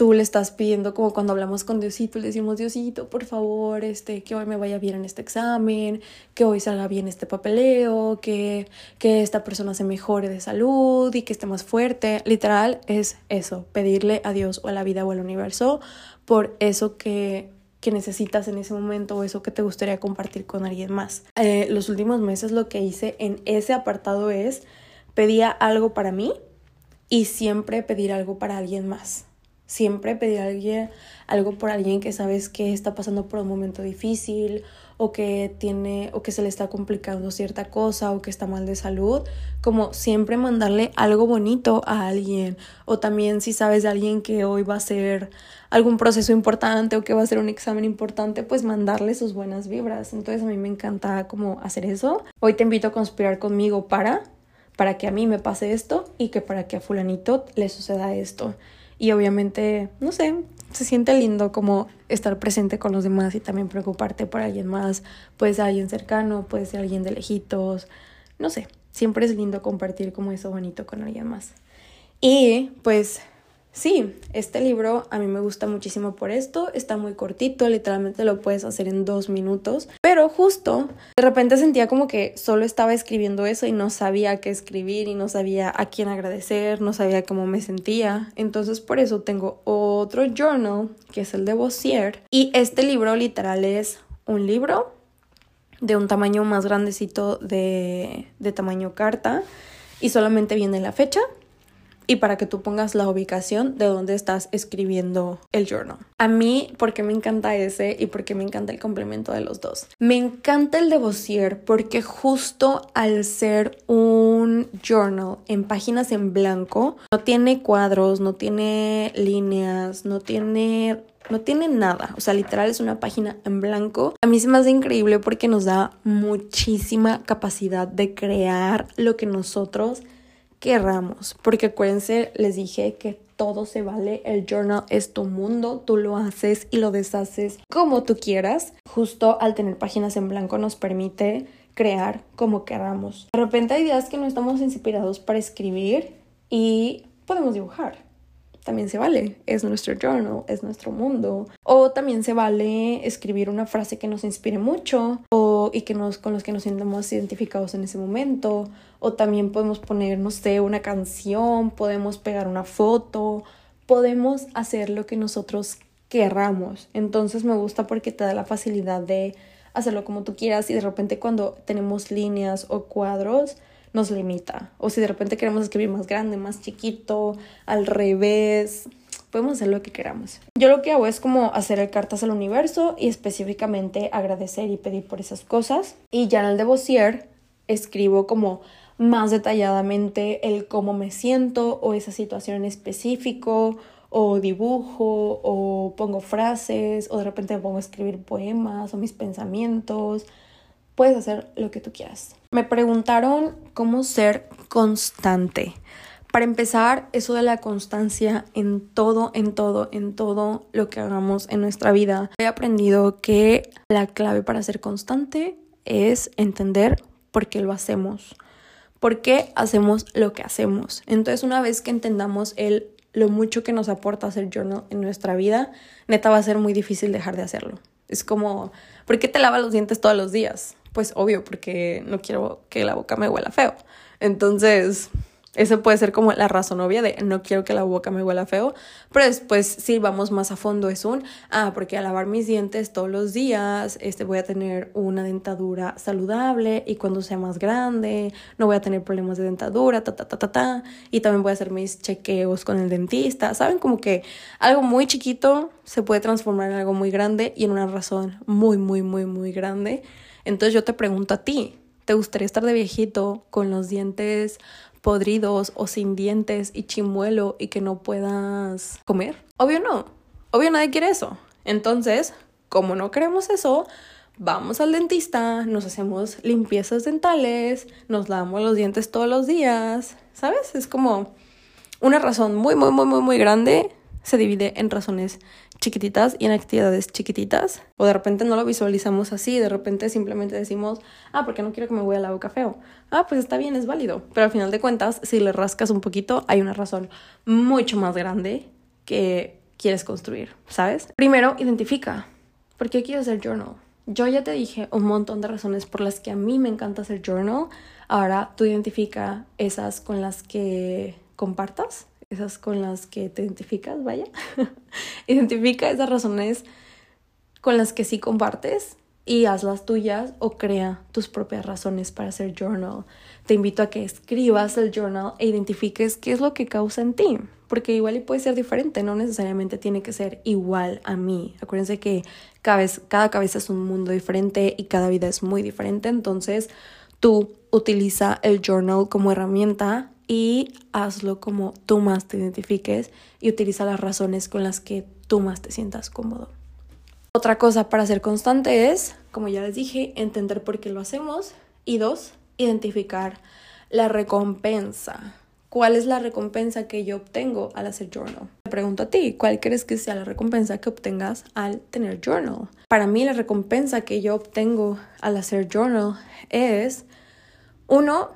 tú le estás pidiendo como cuando hablamos con Diosito, le decimos, Diosito, por favor, este, que hoy me vaya bien en este examen, que hoy salga bien este papeleo, que, que esta persona se mejore de salud y que esté más fuerte. Literal es eso, pedirle a Dios o a la vida o al universo por eso que que necesitas en ese momento o eso que te gustaría compartir con alguien más. Eh, los últimos meses lo que hice en ese apartado es pedía algo para mí y siempre pedir algo para alguien más. Siempre pedir a alguien, algo por alguien que sabes que está pasando por un momento difícil o que tiene o que se le está complicando cierta cosa o que está mal de salud, como siempre mandarle algo bonito a alguien o también si sabes de alguien que hoy va a ser algún proceso importante o que va a ser un examen importante, pues mandarle sus buenas vibras. Entonces a mí me encanta como hacer eso. Hoy te invito a conspirar conmigo para para que a mí me pase esto y que para que a fulanito le suceda esto. Y obviamente, no sé, se siente lindo como estar presente con los demás y también preocuparte por alguien más. Puede ser alguien cercano, puede ser alguien de lejitos, no sé. Siempre es lindo compartir como eso bonito con alguien más. Y pues Sí, este libro a mí me gusta muchísimo por esto, está muy cortito, literalmente lo puedes hacer en dos minutos, pero justo de repente sentía como que solo estaba escribiendo eso y no sabía qué escribir y no sabía a quién agradecer, no sabía cómo me sentía, entonces por eso tengo otro journal que es el de Bossier. Y este libro literal es un libro de un tamaño más grandecito de, de tamaño carta y solamente viene la fecha y para que tú pongas la ubicación de donde estás escribiendo el journal. A mí, porque me encanta ese y porque me encanta el complemento de los dos. Me encanta el de Bossier porque justo al ser un journal en páginas en blanco, no tiene cuadros, no tiene líneas, no tiene no tiene nada, o sea, literal es una página en blanco. A mí se me hace increíble porque nos da muchísima capacidad de crear lo que nosotros querramos, porque acuérdense, les dije que todo se vale, el journal es tu mundo, tú lo haces y lo deshaces como tú quieras. Justo al tener páginas en blanco nos permite crear como queramos. De repente hay días que no estamos inspirados para escribir y podemos dibujar. También se vale, es nuestro journal, es nuestro mundo. O también se vale escribir una frase que nos inspire mucho o y que nos con los que nos sientamos identificados en ese momento o también podemos poner, no sé, una canción, podemos pegar una foto, podemos hacer lo que nosotros querramos. Entonces me gusta porque te da la facilidad de hacerlo como tú quieras y de repente cuando tenemos líneas o cuadros nos limita. O si de repente queremos escribir más grande, más chiquito, al revés, podemos hacer lo que queramos. Yo lo que hago es como hacer cartas al universo y específicamente agradecer y pedir por esas cosas. Y ya en el de escribo como más detalladamente el cómo me siento o esa situación en específico o dibujo o pongo frases o de repente me pongo a escribir poemas o mis pensamientos. Puedes hacer lo que tú quieras. Me preguntaron cómo ser constante. Para empezar, eso de la constancia en todo, en todo, en todo lo que hagamos en nuestra vida. He aprendido que la clave para ser constante es entender por qué lo hacemos. ¿Por qué hacemos lo que hacemos? Entonces, una vez que entendamos el lo mucho que nos aporta hacer journal en nuestra vida, neta va a ser muy difícil dejar de hacerlo. Es como, ¿por qué te lavas los dientes todos los días? Pues obvio, porque no quiero que la boca me huela feo. Entonces, eso puede ser como la razón obvia de no quiero que la boca me huela feo, pero después si vamos más a fondo es un, ah, porque al lavar mis dientes todos los días, este voy a tener una dentadura saludable y cuando sea más grande no voy a tener problemas de dentadura, ta ta ta ta ta, y también voy a hacer mis chequeos con el dentista, saben como que algo muy chiquito se puede transformar en algo muy grande y en una razón muy muy muy muy grande. Entonces yo te pregunto a ti, ¿te gustaría estar de viejito con los dientes podridos o sin dientes y chimuelo y que no puedas comer? Obvio no. Obvio nadie quiere eso. Entonces, como no queremos eso, vamos al dentista, nos hacemos limpiezas dentales, nos lavamos los dientes todos los días, ¿sabes? Es como una razón muy, muy, muy, muy, muy grande. Se divide en razones chiquititas y en actividades chiquititas. O de repente no lo visualizamos así, de repente simplemente decimos, ah, porque no quiero que me voy a la boca feo. Ah, pues está bien, es válido. Pero al final de cuentas, si le rascas un poquito, hay una razón mucho más grande que quieres construir, ¿sabes? Primero, identifica. ¿Por qué quieres hacer journal? Yo ya te dije un montón de razones por las que a mí me encanta hacer journal. Ahora tú identifica esas con las que compartas esas con las que te identificas, vaya. (laughs) Identifica esas razones con las que sí compartes y hazlas tuyas o crea tus propias razones para hacer journal. Te invito a que escribas el journal e identifiques qué es lo que causa en ti, porque igual y puede ser diferente, no necesariamente tiene que ser igual a mí. Acuérdense que cada, cada cabeza es un mundo diferente y cada vida es muy diferente, entonces tú utiliza el journal como herramienta y hazlo como tú más te identifiques y utiliza las razones con las que tú más te sientas cómodo. Otra cosa para ser constante es, como ya les dije, entender por qué lo hacemos y dos, identificar la recompensa. ¿Cuál es la recompensa que yo obtengo al hacer journal? Te pregunto a ti, ¿cuál crees que sea la recompensa que obtengas al tener journal? Para mí la recompensa que yo obtengo al hacer journal es, uno,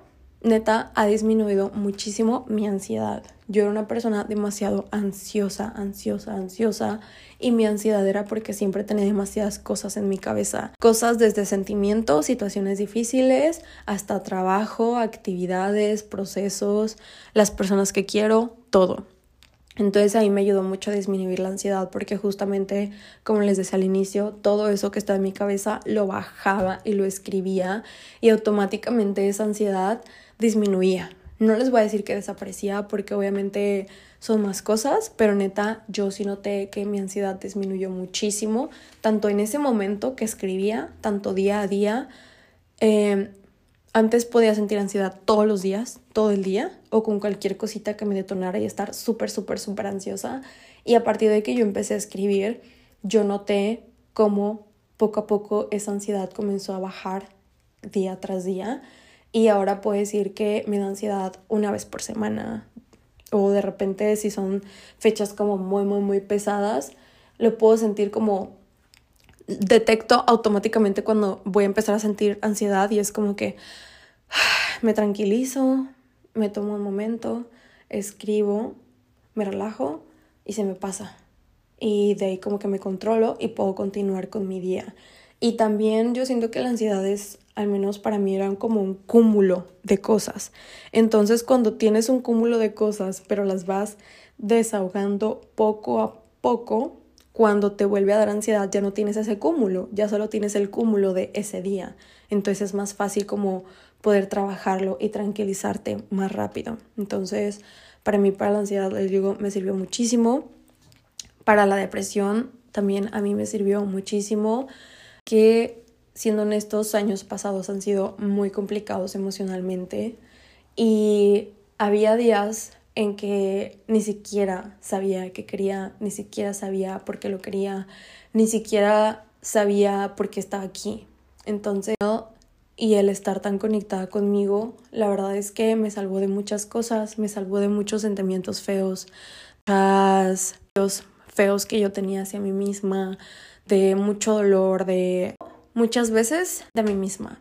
neta ha disminuido muchísimo mi ansiedad. Yo era una persona demasiado ansiosa, ansiosa, ansiosa y mi ansiedad era porque siempre tenía demasiadas cosas en mi cabeza. Cosas desde sentimientos, situaciones difíciles, hasta trabajo, actividades, procesos, las personas que quiero, todo. Entonces ahí me ayudó mucho a disminuir la ansiedad porque justamente, como les decía al inicio, todo eso que está en mi cabeza lo bajaba y lo escribía y automáticamente esa ansiedad disminuía. No les voy a decir que desaparecía porque obviamente son más cosas, pero neta, yo sí noté que mi ansiedad disminuyó muchísimo, tanto en ese momento que escribía, tanto día a día. Em, antes podía sentir ansiedad todos los días, todo el día, o con cualquier cosita que me detonara y estar súper, súper, súper ansiosa. Y a partir de que yo empecé a escribir, yo noté cómo poco a poco esa ansiedad comenzó a bajar día tras día y ahora puedo decir que me da ansiedad una vez por semana o de repente si son fechas como muy, muy, muy pesadas, lo puedo sentir como detecto automáticamente cuando voy a empezar a sentir ansiedad y es como que (sighs) me tranquilizo, me tomo un momento, escribo, me relajo y se me pasa. Y de ahí como que me controlo y puedo continuar con mi día. Y también yo siento que la ansiedad es al menos para mí eran como un cúmulo de cosas. Entonces cuando tienes un cúmulo de cosas, pero las vas desahogando poco a poco, cuando te vuelve a dar ansiedad ya no tienes ese cúmulo, ya solo tienes el cúmulo de ese día. Entonces es más fácil como poder trabajarlo y tranquilizarte más rápido. Entonces, para mí, para la ansiedad, les digo, me sirvió muchísimo. Para la depresión, también a mí me sirvió muchísimo que siendo honestos, años pasados han sido muy complicados emocionalmente y había días en que ni siquiera sabía qué quería, ni siquiera sabía por qué lo quería, ni siquiera sabía por qué estaba aquí. Entonces, y el estar tan conectada conmigo, la verdad es que me salvó de muchas cosas, me salvó de muchos sentimientos feos, muchos feos que yo tenía hacia mí misma, de mucho dolor, de muchas veces de mí misma,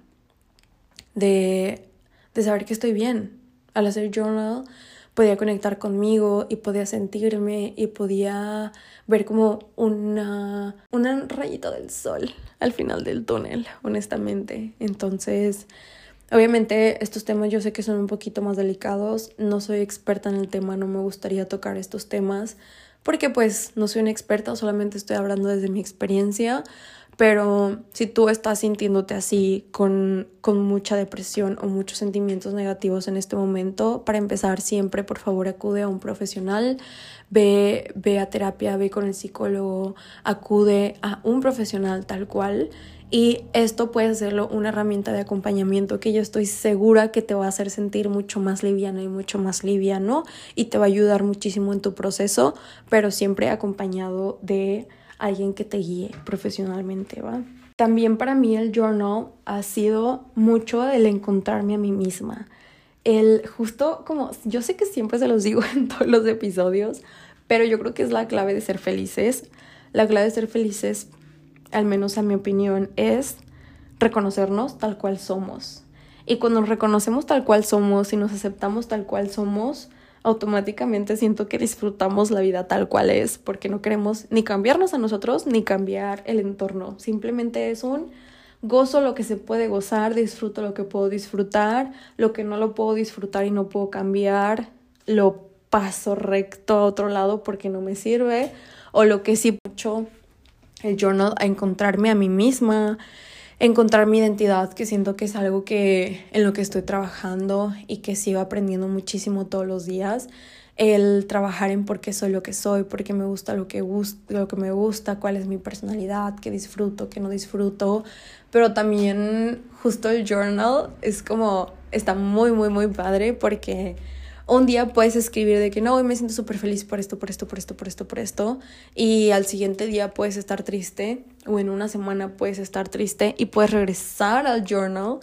de, de saber que estoy bien. Al hacer journal podía conectar conmigo y podía sentirme y podía ver como una, una rayita del sol al final del túnel, honestamente. Entonces, obviamente estos temas yo sé que son un poquito más delicados, no soy experta en el tema, no me gustaría tocar estos temas porque pues no soy una experta, solamente estoy hablando desde mi experiencia, pero si tú estás sintiéndote así, con, con mucha depresión o muchos sentimientos negativos en este momento, para empezar siempre, por favor, acude a un profesional, ve, ve a terapia, ve con el psicólogo, acude a un profesional tal cual. Y esto puede hacerlo una herramienta de acompañamiento que yo estoy segura que te va a hacer sentir mucho más liviana y mucho más liviano y te va a ayudar muchísimo en tu proceso, pero siempre acompañado de alguien que te guíe profesionalmente, ¿va? También para mí el journal ha sido mucho el encontrarme a mí misma. El justo como, yo sé que siempre se los digo (laughs) en todos los episodios, pero yo creo que es la clave de ser felices. La clave de ser felices, al menos a mi opinión, es reconocernos tal cual somos. Y cuando nos reconocemos tal cual somos y nos aceptamos tal cual somos, automáticamente siento que disfrutamos la vida tal cual es, porque no queremos ni cambiarnos a nosotros ni cambiar el entorno. Simplemente es un gozo lo que se puede gozar, disfruto lo que puedo disfrutar, lo que no lo puedo disfrutar y no puedo cambiar, lo paso recto a otro lado porque no me sirve, o lo que sí mucho el journal a encontrarme a mí misma, encontrar mi identidad, que siento que es algo que en lo que estoy trabajando y que sigo aprendiendo muchísimo todos los días. El trabajar en por qué soy lo que soy, por qué me gusta lo que, lo que me gusta, cuál es mi personalidad, qué disfruto, qué no disfruto. Pero también justo el journal es como, está muy, muy, muy padre porque un día puedes escribir de que no, hoy me siento súper feliz por esto, por esto, por esto, por esto, por esto, y al siguiente día puedes estar triste, o en una semana puedes estar triste, y puedes regresar al journal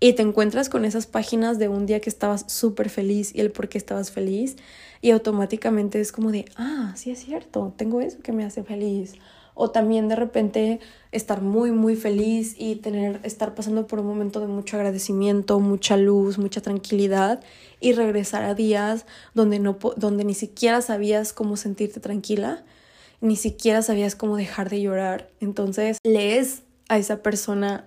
y te encuentras con esas páginas de un día que estabas súper feliz y el por qué estabas feliz, y automáticamente es como de, ah, sí es cierto, tengo eso que me hace feliz o también de repente estar muy muy feliz y tener estar pasando por un momento de mucho agradecimiento, mucha luz, mucha tranquilidad y regresar a días donde no donde ni siquiera sabías cómo sentirte tranquila, ni siquiera sabías cómo dejar de llorar. Entonces, lees a esa persona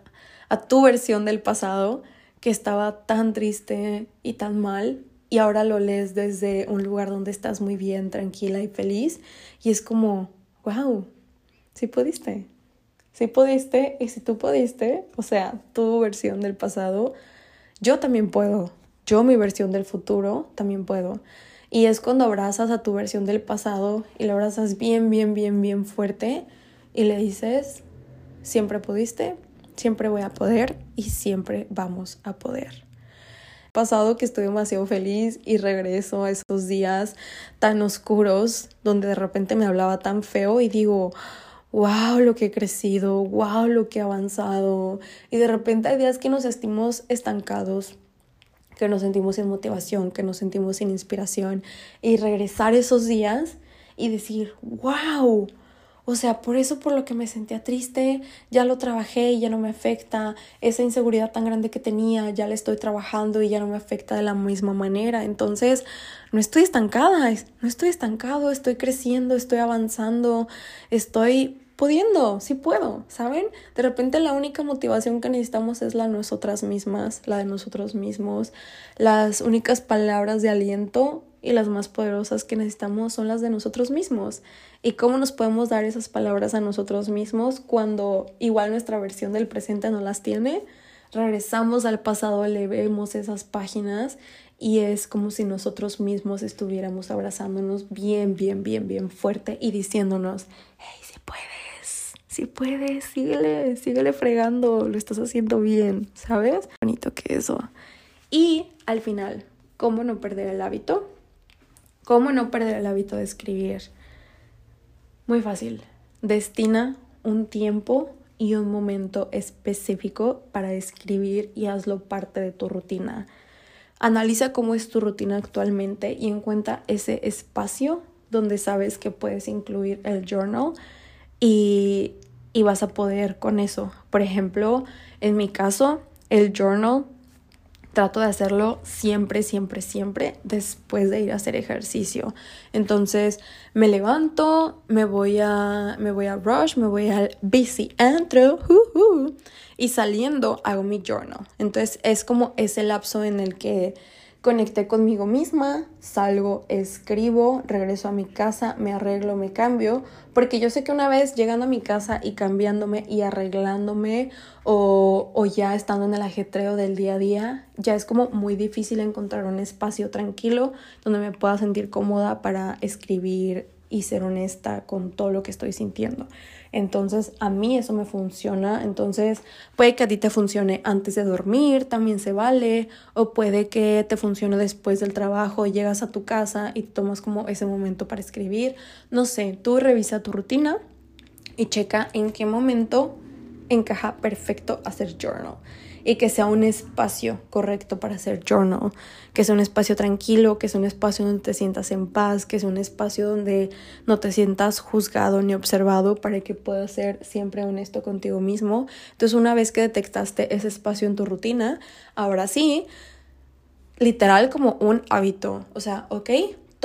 a tu versión del pasado que estaba tan triste y tan mal y ahora lo lees desde un lugar donde estás muy bien, tranquila y feliz y es como, wow, si pudiste. Si pudiste y si tú pudiste, o sea, tu versión del pasado, yo también puedo. Yo mi versión del futuro también puedo. Y es cuando abrazas a tu versión del pasado y la abrazas bien, bien, bien, bien fuerte y le dices, siempre pudiste, siempre voy a poder y siempre vamos a poder. Pasado que estoy demasiado feliz y regreso a esos días tan oscuros donde de repente me hablaba tan feo y digo, wow, lo que he crecido, wow, lo que he avanzado. Y de repente hay días que nos sentimos estancados, que nos sentimos sin motivación, que nos sentimos sin inspiración. Y regresar esos días y decir, wow. O sea, por eso por lo que me sentía triste, ya lo trabajé y ya no me afecta. Esa inseguridad tan grande que tenía, ya la estoy trabajando y ya no me afecta de la misma manera. Entonces, no estoy estancada, no estoy estancado, estoy creciendo, estoy avanzando, estoy pudiendo, sí puedo, ¿saben? De repente la única motivación que necesitamos es la de nosotras mismas, la de nosotros mismos. Las únicas palabras de aliento y las más poderosas que necesitamos son las de nosotros mismos. ¿Y cómo nos podemos dar esas palabras a nosotros mismos cuando igual nuestra versión del presente no las tiene? Regresamos al pasado, le vemos esas páginas y es como si nosotros mismos estuviéramos abrazándonos bien, bien, bien, bien fuerte y diciéndonos, hey, si puedes si puedes, síguele, síguele fregando, lo estás haciendo bien, ¿sabes? Bonito que eso. Y al final, ¿cómo no perder el hábito? ¿Cómo no perder el hábito de escribir? Muy fácil. Destina un tiempo y un momento específico para escribir y hazlo parte de tu rutina. Analiza cómo es tu rutina actualmente y encuentra ese espacio donde sabes que puedes incluir el journal y, y vas a poder con eso. Por ejemplo, en mi caso, el journal trato de hacerlo siempre, siempre, siempre después de ir a hacer ejercicio. Entonces me levanto, me voy a, me voy a Rush, me voy al busy antro, y saliendo hago mi journal. Entonces es como ese lapso en el que conecté conmigo misma, salgo, escribo, regreso a mi casa, me arreglo, me cambio, porque yo sé que una vez llegando a mi casa y cambiándome y arreglándome o, o ya estando en el ajetreo del día a día, ya es como muy difícil encontrar un espacio tranquilo donde me pueda sentir cómoda para escribir y ser honesta con todo lo que estoy sintiendo. Entonces a mí eso me funciona. Entonces puede que a ti te funcione antes de dormir, también se vale. O puede que te funcione después del trabajo, llegas a tu casa y tomas como ese momento para escribir. No sé, tú revisa tu rutina y checa en qué momento encaja perfecto hacer journal y que sea un espacio correcto para hacer journal, que sea un espacio tranquilo, que sea un espacio donde te sientas en paz, que sea un espacio donde no te sientas juzgado ni observado para que puedas ser siempre honesto contigo mismo. Entonces, una vez que detectaste ese espacio en tu rutina, ahora sí, literal como un hábito, o sea, ok,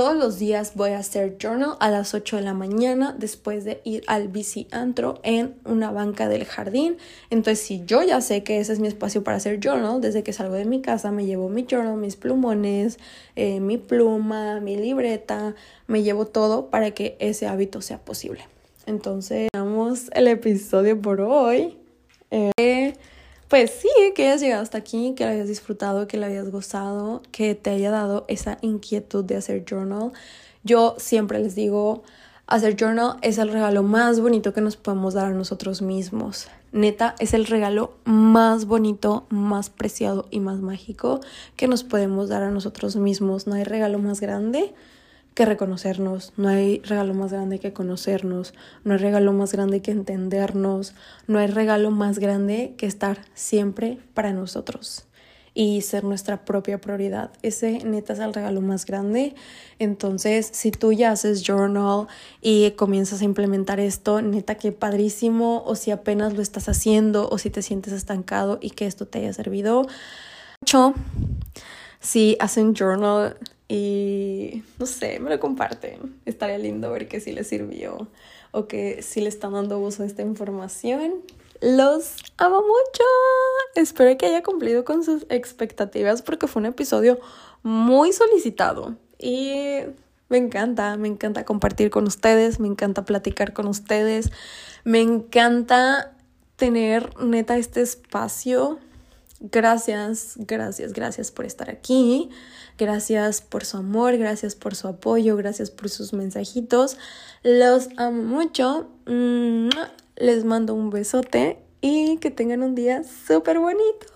todos los días voy a hacer journal a las 8 de la mañana después de ir al bici antro en una banca del jardín. Entonces, si yo ya sé que ese es mi espacio para hacer journal, desde que salgo de mi casa me llevo mi journal, mis plumones, eh, mi pluma, mi libreta, me llevo todo para que ese hábito sea posible. Entonces, damos el episodio por hoy. Eh, pues sí, que hayas llegado hasta aquí, que lo hayas disfrutado, que lo hayas gozado, que te haya dado esa inquietud de hacer journal. Yo siempre les digo, hacer journal es el regalo más bonito que nos podemos dar a nosotros mismos. Neta, es el regalo más bonito, más preciado y más mágico que nos podemos dar a nosotros mismos. No hay regalo más grande que reconocernos, no hay regalo más grande que conocernos, no hay regalo más grande que entendernos, no hay regalo más grande que estar siempre para nosotros y ser nuestra propia prioridad. Ese neta es el regalo más grande. Entonces, si tú ya haces journal y comienzas a implementar esto, neta que padrísimo, o si apenas lo estás haciendo, o si te sientes estancado y que esto te haya servido mucho. Si hacen journal, y no sé, me lo comparten. Estaría lindo ver que sí les sirvió o que sí le están dando uso a esta información. Los amo mucho. Espero que haya cumplido con sus expectativas porque fue un episodio muy solicitado y me encanta, me encanta compartir con ustedes, me encanta platicar con ustedes, me encanta tener neta este espacio Gracias, gracias, gracias por estar aquí. Gracias por su amor, gracias por su apoyo, gracias por sus mensajitos. Los amo mucho. Les mando un besote y que tengan un día súper bonito.